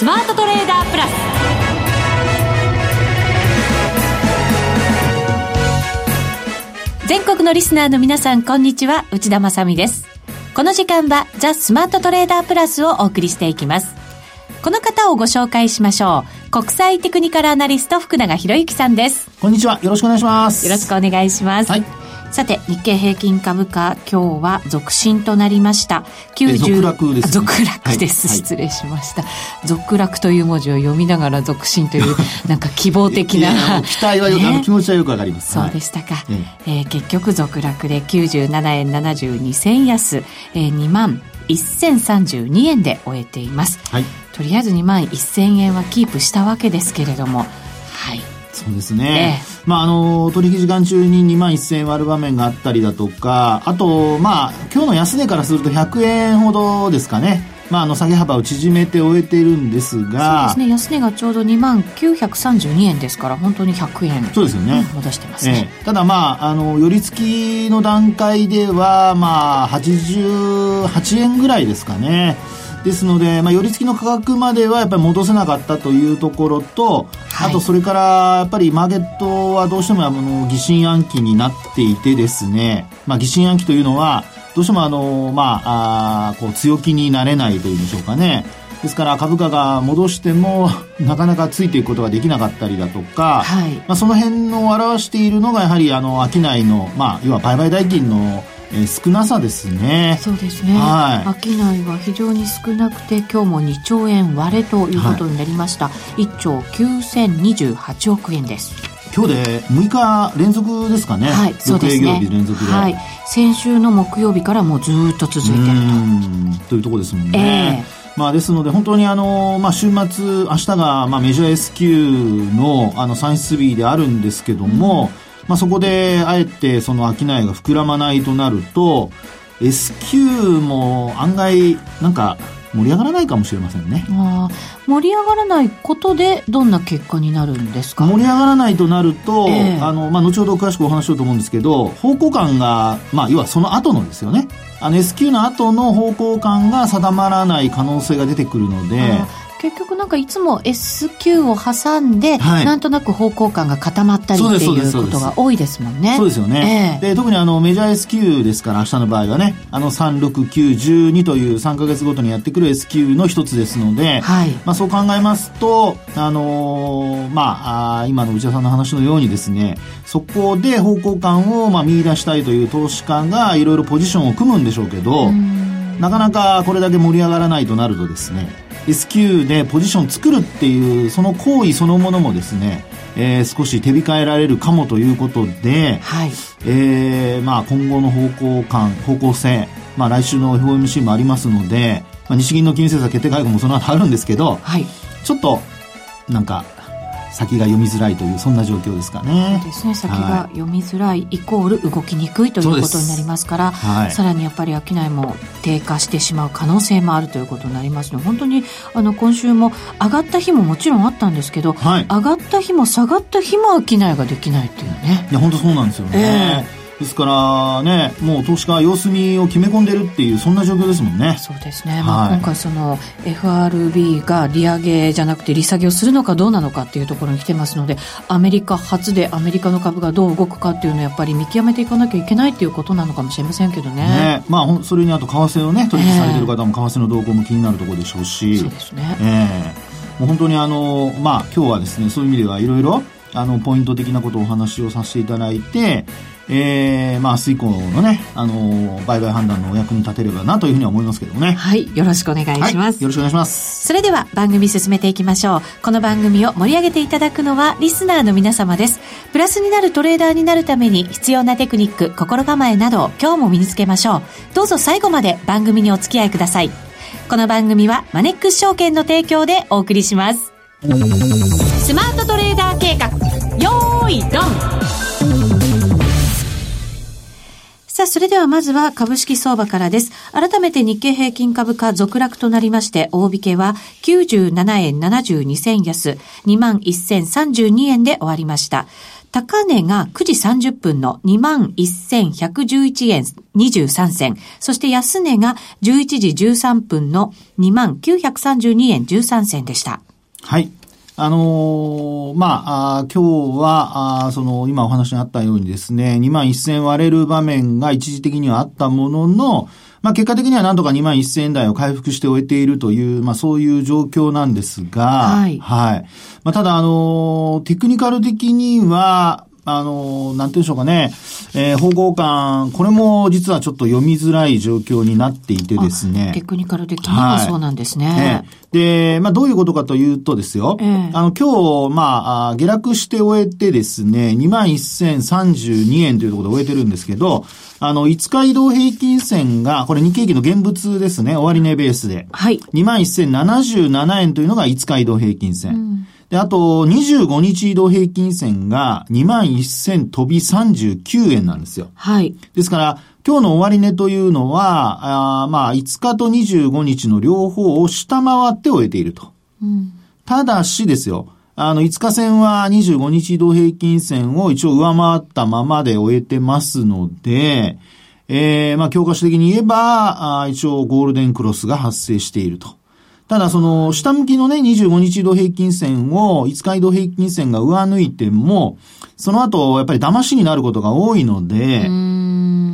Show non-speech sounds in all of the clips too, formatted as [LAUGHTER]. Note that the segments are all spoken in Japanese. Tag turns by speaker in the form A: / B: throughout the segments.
A: スマートトレーダープラス。全国のリスナーの皆さんこんにちは。内田まさです。この時間はザ・スマートトレーダープラスをお送りしていきます。この方をご紹介しましょう。国際テクニカルアナリスト福永博之さんです。
B: こんにちは。よろしくお願いします。
A: よろしくお願いします、はいさて、日経平均株価、今日は続伸となりました。
B: 90続落です、
A: ね、続落です、はい、失礼しました。続落という文字を読みながら続伸という、[LAUGHS] なんか希望的な。
B: 期待はよ、ね、気持ちはよくわかります。
A: そうでしたか。はい、えー、結局続落で97円72銭安、えー、2万1032円で終えています。はい。とりあえず2万1000円はキープしたわけですけれども、はい。
B: そうですね。えまあ、あの、取引時間中に2万1000円割る場面があったりだとか、あと、まあ、今日の安値からすると100円ほどですかね。まあ、あの、下げ幅を縮めて終えているんですが。
A: そうですね。安値がちょうど2万932円ですから、本当に100円。
B: そうですよね。
A: 戻してますね。
B: えー、ただ、まあ、あの、寄り付きの段階では、まあ、88円ぐらいですかね。ですので、まあ、寄り付きの価格まではやっぱり戻せなかったというところと、はい、あとそれからやっぱりマーケットはどうしてもあの疑心暗鬼になっていてですね、まあ、疑心暗鬼というのはどうしてもあの、まあ、あこう強気になれないというんでしょうかね。ですから株価が戻しても [LAUGHS] なかなかついていくことができなかったりだとか、はい、まあ、その辺を表しているのがやはりあの商いの、まあ、要は売買代金のえー、少なさですね。
A: そうですね。はい。商いは非常に少なくて、今日も2兆円割れということになりました。はい、1兆9028億円です。
B: 今日で6日連続ですかね。はい、そうですね。連続で。はい。
A: 先週の木曜日からもうずっと続いてる
B: と。というところですもんね。えーまあ、ですので、本当にあの、まあ、週末、明日が、まあ、メジャー S q の、あの、算出日であるんですけども、うんまあ、そこであえてその商いが膨らまないとなると S q も案外なんか盛り上がらないかもしれませんね。あ
A: 盛り上がらないことでどんな結果になるんですか？
B: 盛り上がらないとなると、えー、あのまあ、後ほど詳しくお話しようと思うんですけど方向感が、まあ、要はその後のですよね。あの S q の後の方向感が定まらない可能性が出てくるので
A: 結局なんかいつも S q を挟んで、はい、なんとなく方向感が固まったりっていうことが多いですもんね。
B: そうですよね。えー、で特にあのメジャー S q ですから明日の場合はね、あの36912という3か月ごとにやってくる S q の一つですので、はい、まあそう考えますと、あのー、まあ今の内田さんの話のようにですね、そこで方向感をまあ見出したいという投資家がいろいろポジションを組むんでしょうけど、なかなかこれだけ盛り上がらないとなるとですね、S q でポジション作るっていうその行為そのものもですね、えー、少し手控えられるかもということで、はい、えー、まあ、今後の方向感方向性、まあ、来週の FOMC もありますので、まあ、日銀の金融政策決定会合もその後あるんですけど、はい、ちょっとなんか先が読みづらいというそんな状況ですかね。
A: そうですね先が読みづらいイコール動きにくいということになりますから、はい、さらにやっぱり商いも低下してしまう可能性もあるということになりますので本当にあの今週も上がった日ももちろんあったんですけど、はい、上がった日も下がった日も商いができないっていうね。
B: いや本当そうなんですよね。えーですからね、もう投資家は様子見を決め込んでるっていう、そんな状況ですもんね。
A: そうですね。はい、まあ、今回その FRB が利上げじゃなくて利下げをするのかどうなのかっていうところに来てますので、アメリカ初でアメリカの株がどう動くかっていうのはやっぱり見極めていかなきゃいけないっていうことなのかもしれませんけどね。ね
B: まあ、それにあと為替をね、取引されてる方も為替の動向も気になるところでしょうし。
A: そうですね。
B: えー、もう本当にあの、まあ、今日はですね、そういう意味ではいろいろ、あの、ポイント的なことをお話をさせていただいて、えー、まあ、明日以降のね、あのー、売買判断のお役に立てればなというふうには思いますけどね。
A: はい。よろしくお願いします、は
B: い。よろしくお願いします。
A: それでは番組進めていきましょう。この番組を盛り上げていただくのはリスナーの皆様です。プラスになるトレーダーになるために必要なテクニック、心構えなどを今日も身につけましょう。どうぞ最後まで番組にお付き合いください。この番組はマネックス証券の提供でお送りします。スマートトレーダー計画、よーいドンさあ、それではまずは株式相場からです。改めて日経平均株価続落となりまして、大引けは97円72銭安、21,032円で終わりました。高値が9時30分の21,111円23銭。そして安値が11時13分の2932円13銭でした。
B: はい。あのー、まあ、あ今日は、あその、今お話にあったようにですね、2万1000割れる場面が一時的にはあったものの、まあ、結果的にはなんとか2万1000円台を回復して終えているという、まあ、そういう状況なんですが、はい。はい。まあ、ただ、あの、テクニカル的には、あの、なんていうんでしょうかね、えー、方向感、これも実はちょっと読みづらい状況になっていてですね。
A: テクニカル的にはそうなんですね。はい
B: で、まあ、どういうことかというとですよ、えー、あの、今日、まあ、下落して終えてですね、21,032円というところで終えてるんですけど、あの、5日移動平均線が、これ日経平均の現物ですね、終値ベースで。はい。21,077円というのが5日移動平均線。うんで、あと、25日移動平均線が2万1000飛び39円なんですよ。はい。ですから、今日の終値というのは、あまあ、5日と25日の両方を下回って終えていると。うん、ただしですよ、あの、5日線は25日移動平均線を一応上回ったままで終えてますので、えー、まあ、教科書的に言えば、あ一応ゴールデンクロスが発生していると。ただその、下向きのね、25日移動平均線を、5日移動平均線が上抜いても、その後、やっぱり騙しになることが多いので、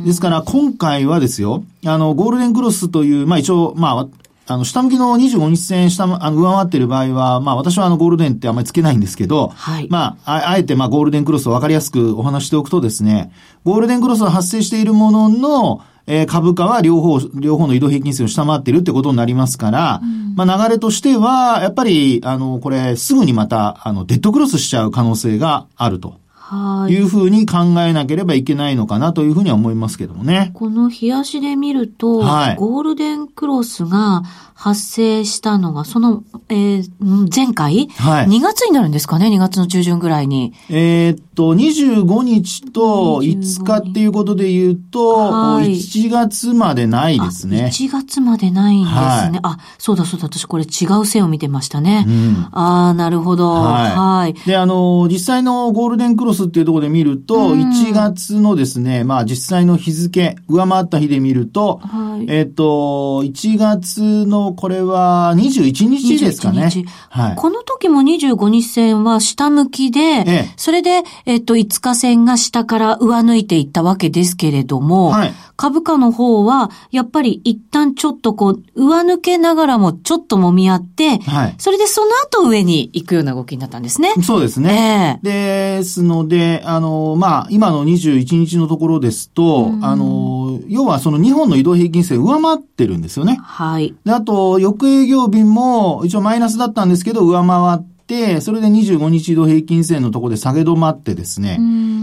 B: ですから今回はですよ、あの、ゴールデンクロスという、まあ一応、まあ、あの、下向きの25日線下、あの、上回っている場合は、まあ私はあの、ゴールデンってあんまりつけないんですけど、はい。まあ、あえてまあ、ゴールデンクロスをわかりやすくお話しておくとですね、ゴールデンクロスが発生しているものの、えー、株価は両方、両方の移動平均線を下回っているってことになりますから、うん、まあ流れとしては、やっぱり、あの、これ、すぐにまた、あの、デッドクロスしちゃう可能性があると。はい。いうふうに考えなければいけないのかなというふうには思いますけどもね。
A: この冷やしで見ると、はい、ゴールデンクロスが発生したのが、その、えー、前回、はい、2月になるんですかね ?2 月の中旬ぐらいに。
B: えー、っと、25日と5日っていうことで言うと、はい、1月までないですね。
A: 1月までないんですね。はい、あ、そうだそうだ、私これ違う線を見てましたね。うん、ああ、なるほど。はい。はい、
B: で、あの、実際のゴールデンクロスっていうところで見ると、うん、1月のですね、まあ実際の日付、上回った日で見ると、はい、えー、っと、1月のこれは21日ですかね。
A: はい。この時も25日線は下向きで、ええ、それで、えっと、5日線が下から上抜いていったわけですけれども、はい。株価の方は、やっぱり一旦ちょっとこう、上抜けながらもちょっと揉み合って、はい。それでその後上に行くような動きになったんですね。
B: そうですね。えー、ですので、あの、まあ、今の21日のところですと、あの、要はその2本の移動平均線上回ってるんですよね。はい。で、あと、翌営業日も一応マイナスだったんですけど、上回って、、それで25日移動平均線のところで下げ止まってですね、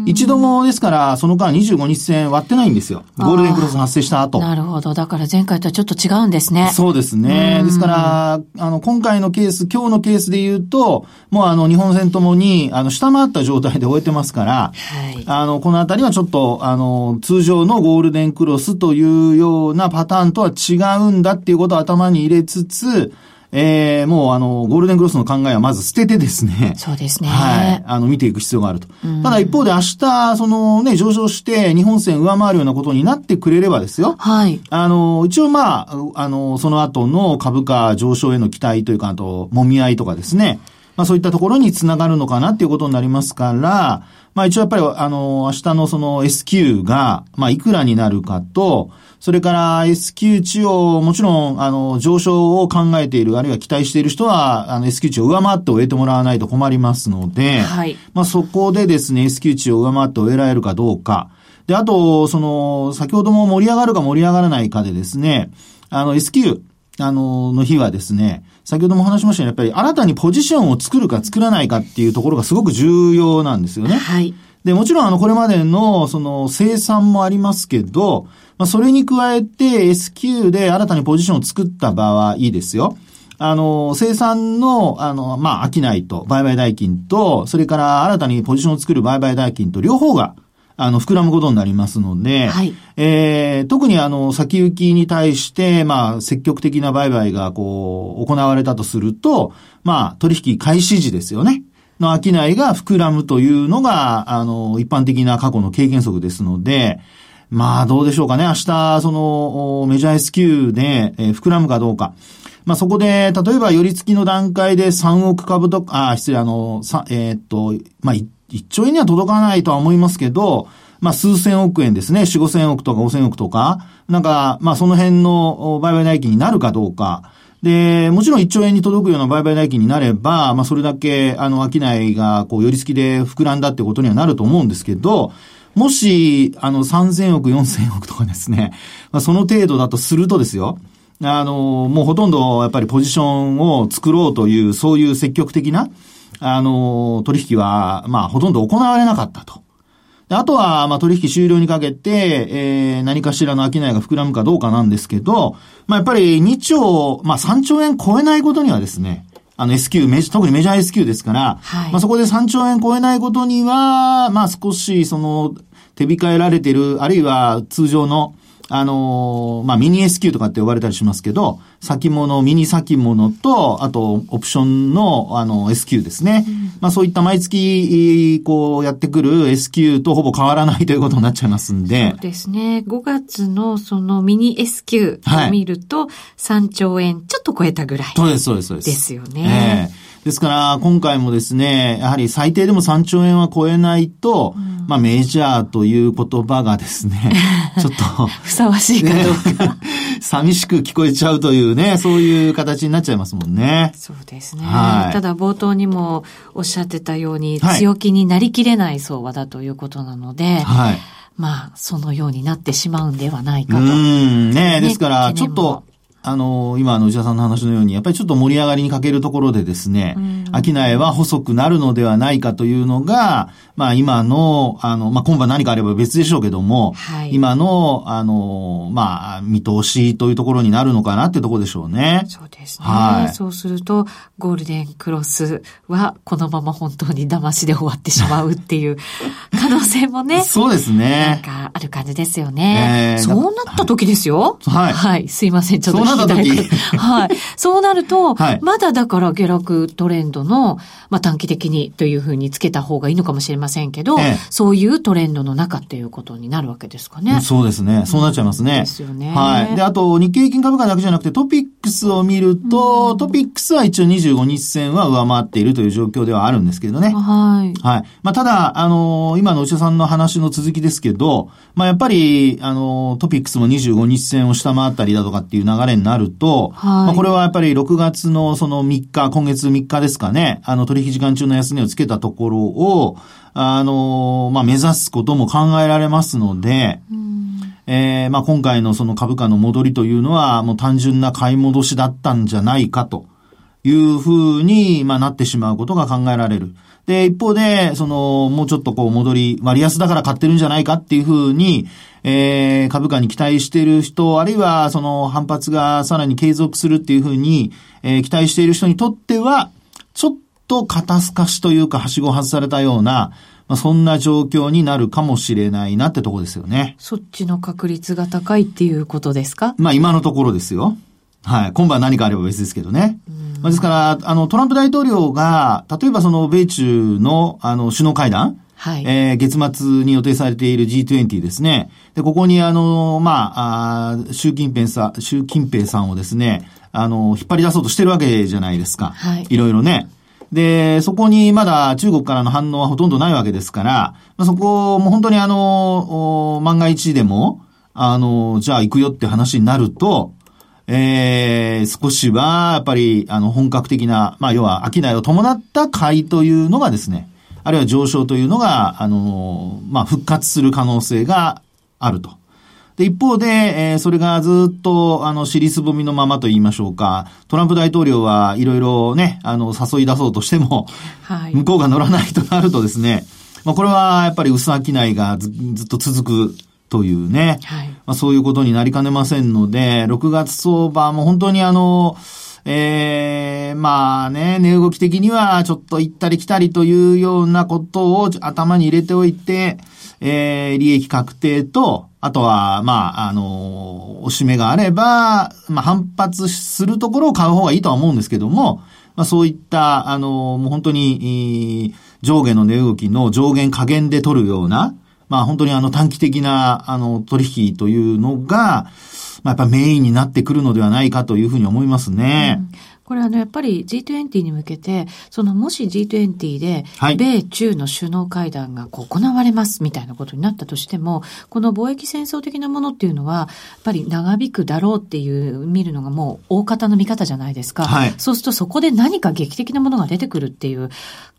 B: 一度もですから、その間25日線割ってないんですよ。ゴールデンクロス発生した後。
A: なるほど。だから前回とはちょっと違うんですね。
B: そうですね。ですから、あの、今回のケース、今日のケースで言うと、もうあの、日本戦ともに、あの、下回った状態で終えてますから、はい、あの、このあたりはちょっと、あの、通常のゴールデンクロスというようなパターンとは違うんだっていうことを頭に入れつつ、えー、もうあの、ゴールデンクロスの考えはまず捨ててですね。
A: そうですね。
B: はい。あの、見ていく必要があると。ただ一方で明日、そのね、上昇して日本線上回るようなことになってくれればですよ。はい。あの、一応まあ、あの、その後の株価上昇への期待というか、あと、もみ合いとかですね。まあそういったところにつながるのかなっていうことになりますから、まあ一応やっぱりあの、明日のその S q が、まあいくらになるかと、それから S q 値をもちろん、あの、上昇を考えている、あるいは期待している人は、あの、S q 値を上回って終えてもらわないと困りますので、はい。まあ、そこでですね、S q 値を上回って終えられるかどうか。で、あと、その、先ほども盛り上がるか盛り上がらないかでですね、あの、S q あの、の日はですね、先ほども話しましたように、やっぱり新たにポジションを作るか作らないかっていうところがすごく重要なんですよね。はい。で、もちろんあの、これまでの、その、生産もありますけど、まあ、それに加えて S q で新たにポジションを作った場合いいですよ。あの、生産の、あの、まあ、商いと、売買代金と、それから新たにポジションを作る売買代金と、両方が、あの、膨らむことになりますので、はい、えー、特にあの、先行きに対して、まあ、積極的な売買が、こう、行われたとすると、まあ、取引開始時ですよね。の商いが膨らむというのが、あの、一般的な過去の経験則ですので、まあどうでしょうかね。明日、その、メジャー S q で、えー、膨らむかどうか。まあそこで、例えば、寄り付きの段階で3億株とか、あ、失礼、あの、さえー、っと、まあ1兆円には届かないとは思いますけど、まあ数千億円ですね。4、5千億とか5千億とか、なんか、まあその辺の売買代金になるかどうか。で、もちろん1兆円に届くような売買代金になれば、まあそれだけ、あの、商いが、こう、寄り付きで膨らんだってことにはなると思うんですけど、もし、あの、3000億、4000億とかですね、まあ、その程度だとするとですよ、あの、もうほとんどやっぱりポジションを作ろうという、そういう積極的な、あの、取引は、まあ、ほとんど行われなかったと。あとは、まあ、取引終了にかけて、えー、何かしらの商いが膨らむかどうかなんですけど、まあ、やっぱり2兆、まあ、3兆円超えないことにはですね、あの S q 特にメジャー S q ですから、はい、まあそこで3兆円超えないことには、まあ少しその手控えられている、あるいは通常のあのー、まあ、ミニ S q とかって呼ばれたりしますけど、先物、ミニ先物と、あと、オプションの、あの、S q ですね。うん、まあ、そういった毎月、こう、やってくる S q とほぼ変わらないということになっちゃいますんで。
A: そうですね。5月のそのミニ S q を見ると、3兆円ちょっと超えたぐらい、
B: そうです、そうです、そうです。
A: ですよね。
B: えーですから、今回もですね、やはり最低でも3兆円は超えないと、うん、まあメジャーという言葉がですね、[LAUGHS] ちょっと
A: ふさわしいかどうか、[LAUGHS]
B: 寂しく聞こえちゃうというね、そういう形になっちゃいますもんね。
A: そうですね。はい、ただ冒頭にもおっしゃってたように、強気になりきれない相場だということなので、はい。まあ、そのようになってしまうんではないかと。う
B: ん、ね、ね、ですから、ちょっと、あの、今の内田さんの話のように、やっぱりちょっと盛り上がりに欠けるところでですね、商いは細くなるのではないかというのが、まあ今の、あの、まあ今晩何かあれば別でしょうけども、はい、今の、あの、まあ見通しというところになるのかなってところでしょうね。
A: そうですね。はい。そうすると、ゴールデンクロスはこのまま本当に騙しで終わってしまうっていう [LAUGHS] 可能性もね。
B: そうですね。
A: なんかある感じですよね。えー、そうなった時ですよ。はい。はい。すいません。ちょっと
B: 時。
A: はい。そうなると、はい、まだだから下落トレンドの、まあ短期的にというふうにつけた方がいいのかもしれませんけど、ええ、そういうトレンドの中っていうことになるわけですかね。
B: そうですね。そうなっちゃいますね。
A: ですよね。
B: はい。で、あと、日経平均株価だけじゃなくて、トピックスを見ると、うん、トピックスは一応25日線は上回っているという状況ではあるんですけれどね。はい。はい。まあ、ただ、あのー、今の内田さんの話の続きですけど、まあ、やっぱり、あのー、トピックスも25日線を下回ったりだとかっていう流れになると、はい、まあ、これはやっぱり6月のその3日、今月3日ですかね、あの取引時間中の安値をつけたところを、あの、まあ、目指すことも考えられますので、えー、まあ、今回のその株価の戻りというのは、もう単純な買い戻しだったんじゃないかというふうに、まあ、なってしまうことが考えられる。で、一方で、その、もうちょっとこう戻り、割安だから買ってるんじゃないかっていうふうに、えー、株価に期待している人、あるいはその反発がさらに継続するっていうふうに、えー、期待している人にとっては、ちょっと肩透かしというか、はしご外されたような、まあ、そんな状況になるかもしれないなってとこですよね。
A: そっちの確率が高いっていうことですか？
B: まあ今のところですよ。はい。今晩何かあれば別ですけどね。まあ、ですから、あの、トランプ大統領が、例えばその、米中の、あの、首脳会談、はい。えー、月末に予定されている G20 ですね。で、ここにあの、まあ、あ習近平さん、習近平さんをですね、あの、引っ張り出そうとしてるわけじゃないですか。はい。いろいろね。で、そこにまだ中国からの反応はほとんどないわけですから、まあ、そこも本当にあの、万が一でも、あの、じゃあ行くよって話になると、えー、少しは、やっぱり、あの、本格的な、まあ、要は、商いを伴った買いというのがですね、あるいは上昇というのが、あの、まあ、復活する可能性があると。で、一方で、えー、それがずっと、あの、尻すぼみのままと言いましょうか。トランプ大統領はいろいろね、あの、誘い出そうとしても、はい、向こうが乗らないとなるとですね、まあ、これはやっぱり薄商いがずずっと続くというね、はい、まあ、そういうことになりかねませんので、6月相場も本当にあの、ええー、まあね、値動き的にはちょっと行ったり来たりというようなことを頭に入れておいて、えー、利益確定と、あとは、まあ、あの、おしめがあれば、まあ、反発するところを買う方がいいとは思うんですけども、まあ、そういった、あの、もう本当に、上下の値動きの上限下限で取るような、まあ本当にあの短期的な、あの、取引というのが、まあやっぱメインになってくるのではないかというふうに思いますね。うん
A: これあの、やっぱり G20 に向けて、そのもし G20 で、米中の首脳会談が行われますみたいなことになったとしても、この貿易戦争的なものっていうのは、やっぱり長引くだろうっていう見るのがもう大方の見方じゃないですか。はい、そうするとそこで何か劇的なものが出てくるっていう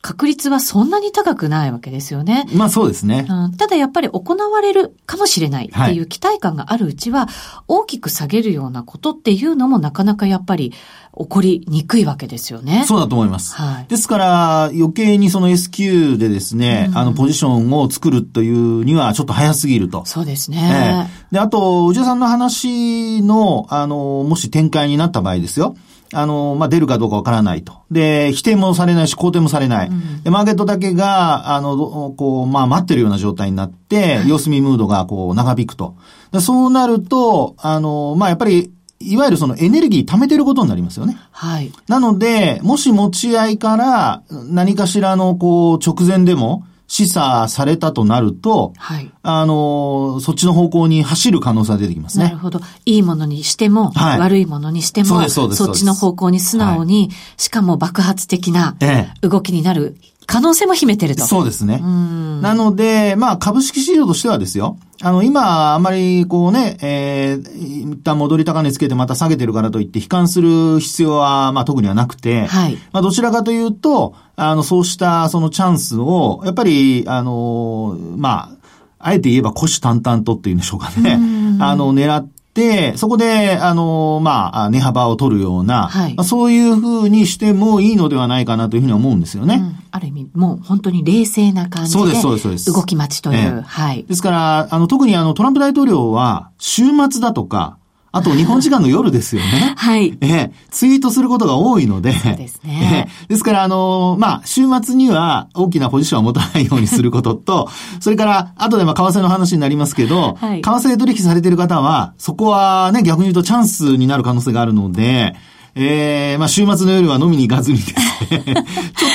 A: 確率はそんなに高くないわけですよね。
B: まあそうですね。
A: うん、ただやっぱり行われるかもしれないっていう期待感があるうちは、大きく下げるようなことっていうのもなかなかやっぱり起こりにくいわけですよね。
B: そうだと思います。はい、ですから余計にその S q でですね、うん、あのポジションを作るというにはちょっと早すぎると。
A: そうですね。
B: えー、で、あと、内田さんの話の、あの、もし展開になった場合ですよ。あの、まあ、出るかどうかわからないと。で、否定もされないし、肯定もされない。うん、で、マーケットだけが、あの、こう、まあ、待ってるような状態になって、様子見ムードが、こう、長引くと。でそうなると、あの、まあ、やっぱり、いわゆるそのエネルギー貯めてることになりますよね。
A: はい。
B: なので、もし持ち合いから何かしらのこう直前でも示唆されたとなると、はい。あの、そっちの方向に走る可能性が出てきますね。
A: なるほど。いいものにしても、はい、悪いものにしても、そうです、そうです。そっちの方向に素直に、はい、しかも爆発的な動きになる可能性も秘めてると。
B: そうですね。なので、まあ、株式市場としてはですよ。あの、今、あまり、こうね、えー、一旦戻り高値つけてまた下げてるからといって悲観する必要は、まあ、特にはなくて、はい。まあ、どちらかというと、あの、そうした、そのチャンスを、やっぱり、あの、まあ、あえて言えば虎視眈々とっていうんでしょうかね。あの、狙っそこで、あの、まあ、値幅を取るような、はい、まあ、そういうふうにしてもいいのではないかなというふうに思うんですよね。うん、
A: ある意味、もう本当に冷静な感じで。そうです、そうです、そうです。動き待ちという。はい。
B: ですから、あの、特にあの、トランプ大統領は、週末だとか、あと日本時間の夜ですよね。[LAUGHS]
A: はい。
B: えツイートすることが多いので。
A: そうですね。
B: えですから、あのまあ、週末には大きなポジションを持たないようにすることと、[LAUGHS] それから、後でまあ、為替の話になりますけど、はい、為替で取引されている方は、そこはね、逆に言うとチャンスになる可能性があるので、えー、まあ、週末の夜は飲みに行かずにですね、[LAUGHS] ちょっ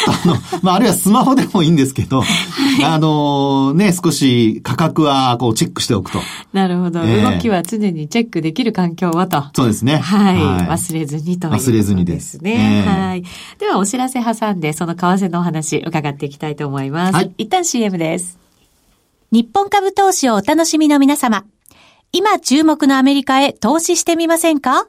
B: とあの、[LAUGHS] まあ、あるいはスマホでもいいんですけど、はい、あの、ね、少し価格はこうチェックしておくと。
A: なるほど、えー、動きは常にチェックできる環境はと。
B: そうですね。
A: はい。はい、忘れずにとね。忘れずにです。ね、えー、はい。では、お知らせ挟んで、その為替のお話伺っていきたいと思います。はい。一旦 CM です。日本株投資をお楽しみの皆様。今注目のアメリカへ投資してみませんか？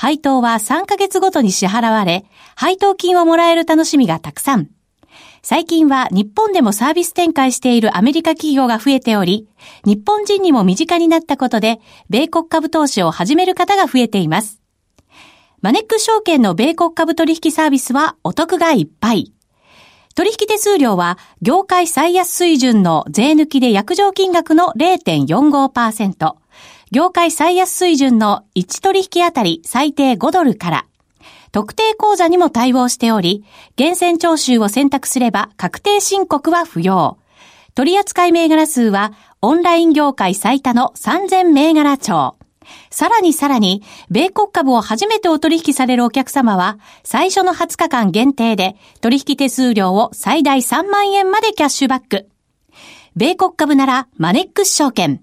A: 配当は3ヶ月ごとに支払われ、配当金をもらえる楽しみがたくさん。最近は日本でもサービス展開しているアメリカ企業が増えており、日本人にも身近になったことで、米国株投資を始める方が増えています。マネック証券の米国株取引サービスはお得がいっぱい。取引手数料は業界最安水準の税抜きで約定金額の0.45%。業界最安水準の1取引あたり最低5ドルから、特定口座にも対応しており、厳選徴収を選択すれば確定申告は不要。取扱銘柄数はオンライン業界最多の3000銘柄帳。さらにさらに、米国株を初めてお取引されるお客様は、最初の20日間限定で、取引手数料を最大3万円までキャッシュバック。米国株なら、マネックス証券。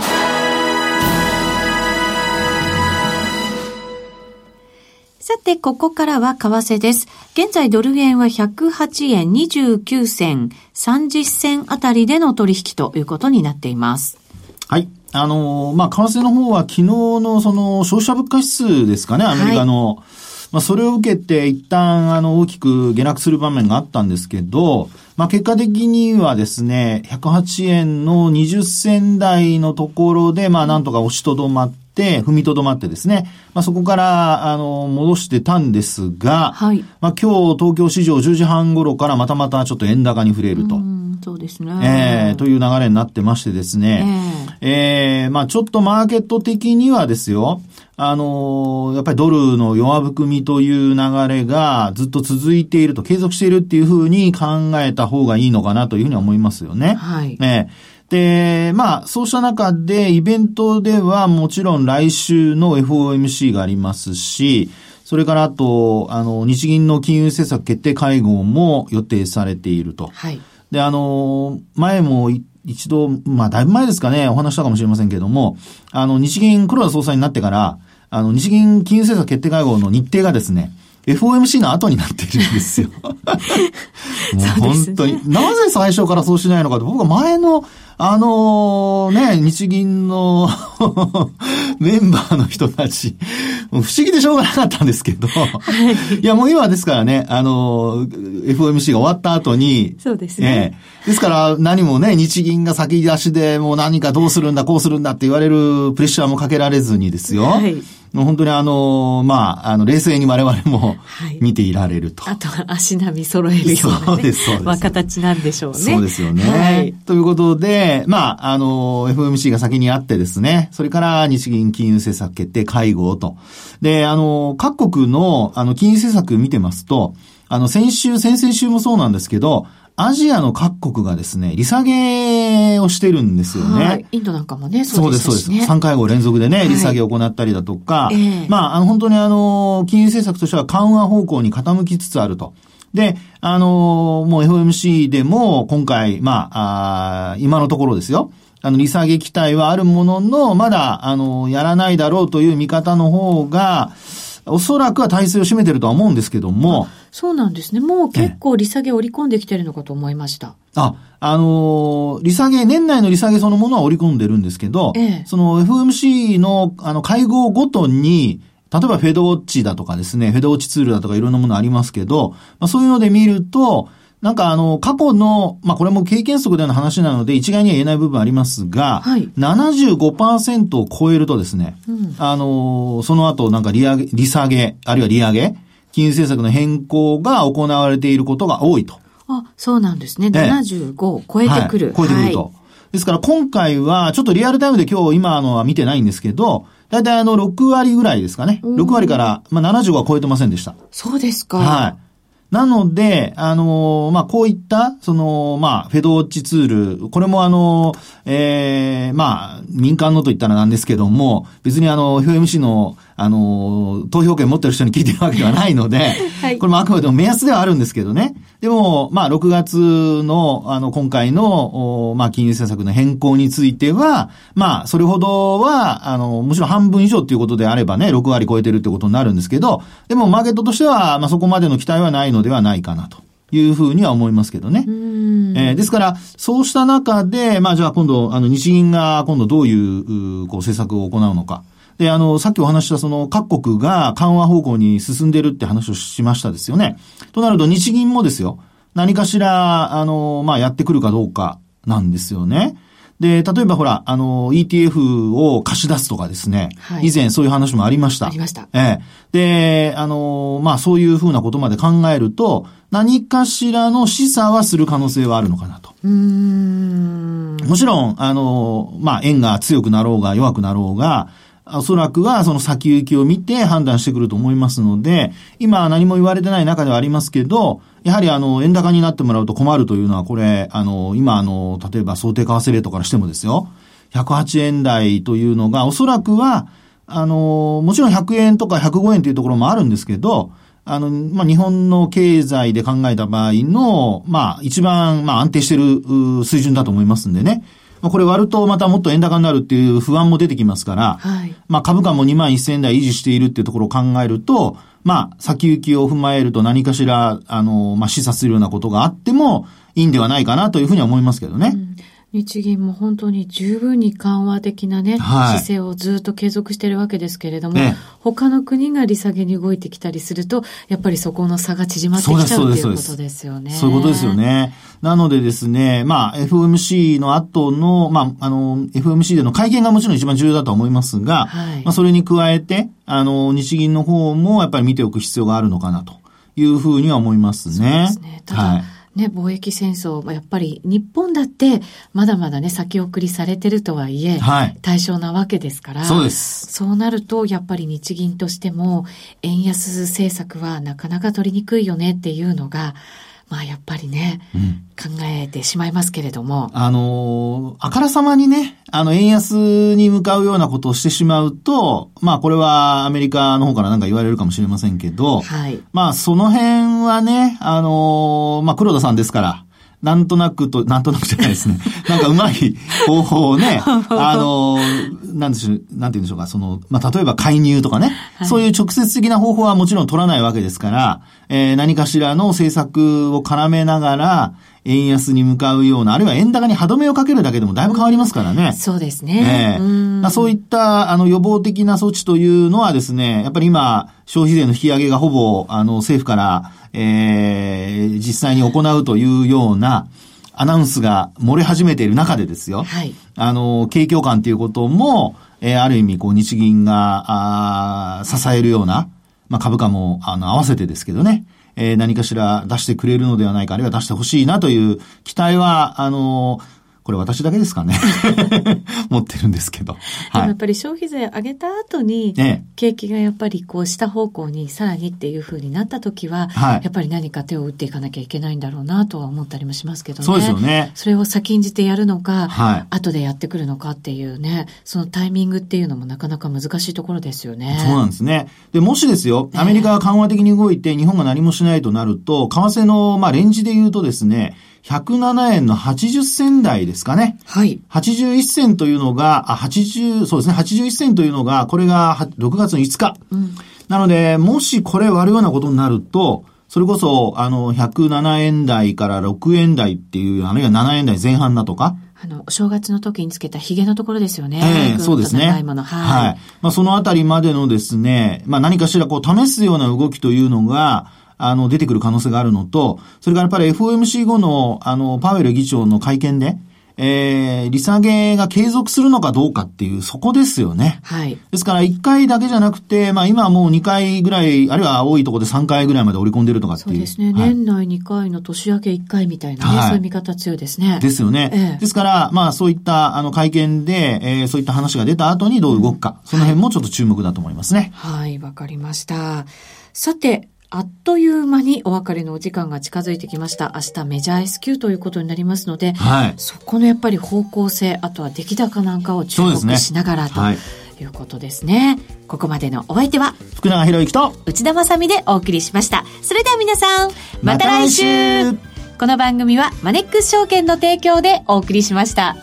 A: て、ここからは為替です。現在ドル円は108円29銭30銭あたりでの取引ということになっています。
B: はい。あの、まあ、為替の方は昨日のその消費者物価指数ですかね、アメリカの。はい、まあ、それを受けて一旦あの大きく下落する場面があったんですけど、まあ、結果的にはですね、108円の20銭台のところで、まあ、なんとか押しとどまって、踏みとどまってですね、まあ、そこから、あの、戻してたんですが、はい。まあ、今日東京市場10時半頃からまたまたちょっと円高に触れると。
A: そうですね。
B: えー、という流れになってましてですね。えー、えー、まあちょっとマーケット的にはですよ、あのー、やっぱりドルの弱含みという流れがずっと続いていると、継続しているっていうふうに考えた方がいいのかなというふうに思いますよね。はい。えで、まあ、そうした中で、イベントではもちろん来週の FOMC がありますし、それからあと、あの、日銀の金融政策決定会合も予定されていると。はい。で、あの、前も一度、まあ、だいぶ前ですかね、お話したかもしれませんけれども、あの、日銀黒田総裁になってから、あの、日銀金融政策決定会合の日程がですね、FOMC の後になっているんですよ。[LAUGHS] もう本当に、ね、なぜ最初からそうしないのかと、僕は前のあのー、ね、[LAUGHS] 日銀の [LAUGHS] メンバーの人たち、不思議でしょうがなかったんですけど、はい、いやもう今ですからね、あのー、FOMC が終わった後に、
A: そうですね。
B: えー、ですから何もね、日銀が先出しでもう何かどうするんだ、こうするんだって言われるプレッシャーもかけられずにですよ。はい本当にあの、まあ、あの、冷静に我々も見ていられると。
A: はい、あとは足並み揃えるような、ね、そうです、そうです。まあ、形なんでしょうね。
B: そうですよね。はい、ということで、まあ、あの、FMC が先にあってですね、それから日銀金融政策決定会合と。で、あの、各国の、あの、金融政策見てますと、あの、先週、先々週もそうなんですけど、アジアの各国がですね、利下げをしてるんですよね。はい、
A: インドなんかもね、
B: そうです、そうです。3回後連続でね、利下げを行ったりだとか、はい、まあ、あの、本当にあの、金融政策としては緩和方向に傾きつつあると。で、あの、もう FOMC でも今回、まあ、あ今のところですよ。あの、利下げ期待はあるものの、まだ、あの、やらないだろうという見方の方が、おそらくは体制を占めてるとは思うんですけども。
A: そうなんですね。もう結構利下げ織り込んできてるのかと思いました。
B: あ、あのー、利下げ、年内の利下げそのものは織り込んでるんですけど、ええ、その FMC のあの会合ごとに、例えばフェドウォッチだとかですね、フェドウォッチツールだとかいろんなものありますけど、まあ、そういうので見ると、なんかあの、過去の、まあ、これも経験則での話なので、一概には言えない部分ありますが、はい、75%を超えるとですね、うん、あの、その後なんか利上げ、利下げ、あるいは利上げ、金融政策の変更が行われていることが多いと。
A: あ、そうなんですね。75を超えてくる。
B: はい、超えてくると。はい、ですから今回は、ちょっとリアルタイムで今日今のは見てないんですけど、だいたいあの6割ぐらいですかね。6割から、まあ75は超えてませんでした。
A: そうですか。
B: はい。なので、あのー、まあ、こういった、その、まあ、フェドウォッチツール、これもあの、ええー、まあ、民間のと言ったらなんですけども、別にあの、FMC の、あの、投票権持ってる人に聞いてるわけではないので、はい、[LAUGHS] これもあくまでも目安ではあるんですけどね。でも、まあ、6月の、あの、今回の、まあ、金融政策の変更については、まあ、それほどは、あの、むしろ半分以上っていうことであればね、6割超えてるってことになるんですけど、でも、マーケットとしては、まあ、そこまでの期待はないのではないかなと。いうふうには思いますけどね。えー、ですから、そうした中で、まあじゃあ今度、あの、日銀が今度どういう、こう、政策を行うのか。で、あの、さっきお話したその各国が緩和方向に進んでるって話をしましたですよね。となると日銀もですよ、何かしら、あの、まあ、やってくるかどうかなんですよね。で、例えばほら、あの、ETF を貸し出すとかですね。はい、以前そういう話もありました。あ
A: りました。
B: ええ。で、あの、まあ、そういうふうなことまで考えると、何かしらの示唆はする可能性はあるのかなと。もちろん、あの、まあ、円が強くなろうが弱くなろうが、おそらくはその先行きを見て判断してくると思いますので、今何も言われてない中ではありますけど、やはりあの、円高になってもらうと困るというのは、これ、あの、今あの、例えば想定為替レートからしてもですよ、108円台というのが、おそらくは、あの、もちろん100円とか105円というところもあるんですけど、あの、まあ、日本の経済で考えた場合の、まあ、一番、まあ、安定してる水準だと思いますんでね。まあ、これ割るとまたもっと円高になるっていう不安も出てきますから、はい、まあ、株価も2万1000円台維持しているっていうところを考えると、まあ、先行きを踏まえると何かしら、あの、まあ、示唆するようなことがあってもいいんではないかなというふうには思いますけどね。うん
A: 日銀も本当に十分に緩和的なね、はい、姿勢をずっと継続しているわけですけれども、ね、他の国が利下げに動いてきたりすると、やっぱりそこの差が縮まってきちゃうということですよね。
B: そういうことですよね。なのでですね、まあ、FOMC の後の、まあ、あの、FOMC での会見がもちろん一番重要だと思いますが、はい、まあ、それに加えて、あの、日銀の方もやっぱり見ておく必要があるのかなというふうには思いますね。そうですね。ただ、はい
A: ね、貿易戦争、やっぱり日本だってまだまだね、先送りされてるとはいえ、はい、対象なわけですから、
B: そうです。
A: そうなると、やっぱり日銀としても、円安政策はなかなか取りにくいよねっていうのが、まあやっぱりね、うん、考えてしまいますけれども。
B: あのあからさまにね、あの、円安に向かうようなことをしてしまうと、まあこれはアメリカの方からなんか言われるかもしれませんけど、はい。まあその辺はね、あのまあ黒田さんですから、なんとなくと、なんとなくじゃないですね。なんかうまい方法をね、[LAUGHS] あの、なんでしょう、なんて言うんでしょうか、その、まあ、例えば介入とかね、はい、そういう直接的な方法はもちろん取らないわけですから、えー、何かしらの政策を絡めながら、円安に向かうような、あるいは円高に歯止めをかけるだけでもだいぶ変わりますからね。
A: そうですね。
B: えー、そういった、あの、予防的な措置というのはですね、やっぱり今、消費税の引き上げがほぼ、あの、政府から、えー、実際に行うというような、アナウンスが漏れ始めている中でですよ。はい。あの、景況感ということも、えー、ある意味、こう、日銀が、あ支えるような、まあ、株価も、あの、合わせてですけどね、えー、何かしら出してくれるのではないか、あるいは出してほしいなという期待は、あの、これ私だけですかね [LAUGHS] 持ってるんですけど。
A: でもやっぱり消費税上げた後に、景気がやっぱりこう下方向にさらにっていうふうになった時は、はい、やっぱり何か手を打っていかなきゃいけないんだろうなとは思ったりもしますけどね。
B: そうですよね。
A: それを先んじてやるのか、はい、後でやってくるのかっていうね、そのタイミングっていうのもなかなか難しいところですよね。
B: そうなんですね。で、もしですよ、アメリカが緩和的に動いて日本が何もしないとなると、為替の、まあ、レンジで言うとですね、107円の80銭台ですかね。はい。81銭というのが、あ、80、そうですね、81銭というのが、これが6月の5日。うん、なので、もしこれ割るようなことになると、それこそ、あの、107円台から6円台っていう、あるいは7円台前半だとか。
A: あの、正月の時につけた髭のところですよね。
B: ええー、そうですね。はい。はい。まあ、そのあたりまでのですね、まあ、何かしらこう、試すような動きというのが、あの、出てくる可能性があるのと、それからやっぱり FOMC 後の、あの、パウエル議長の会見で、えー、利下げが継続するのかどうかっていう、そこですよね。はい。ですから、1回だけじゃなくて、まあ今はもう2回ぐらい、あるいは多いところで3回ぐらいまで織り込んでるとかっていう。そう
A: ですね。はい、年内2回の年明け1回みたいなね、はい、そういう見方強いですね。
B: ですよね。ええ、ですから、まあそういった、あの、会見で、えー、そういった話が出た後にどう動くか、うん、その辺もちょっと注目だと思いますね。
A: はい、わ、はい、かりました。さて、あっという間にお別れのお時間が近づいてきました。明日メジャー S q ということになりますので、はい、そこのやっぱり方向性、あとは出来高なんかを注目しながらと。いうことですね。ここまでのお相手は、
B: 福永博之と
A: 内田まさみでお送りしました。それでは皆さん、また来週ま、この番組はマネックス証券の提供でお送りしました。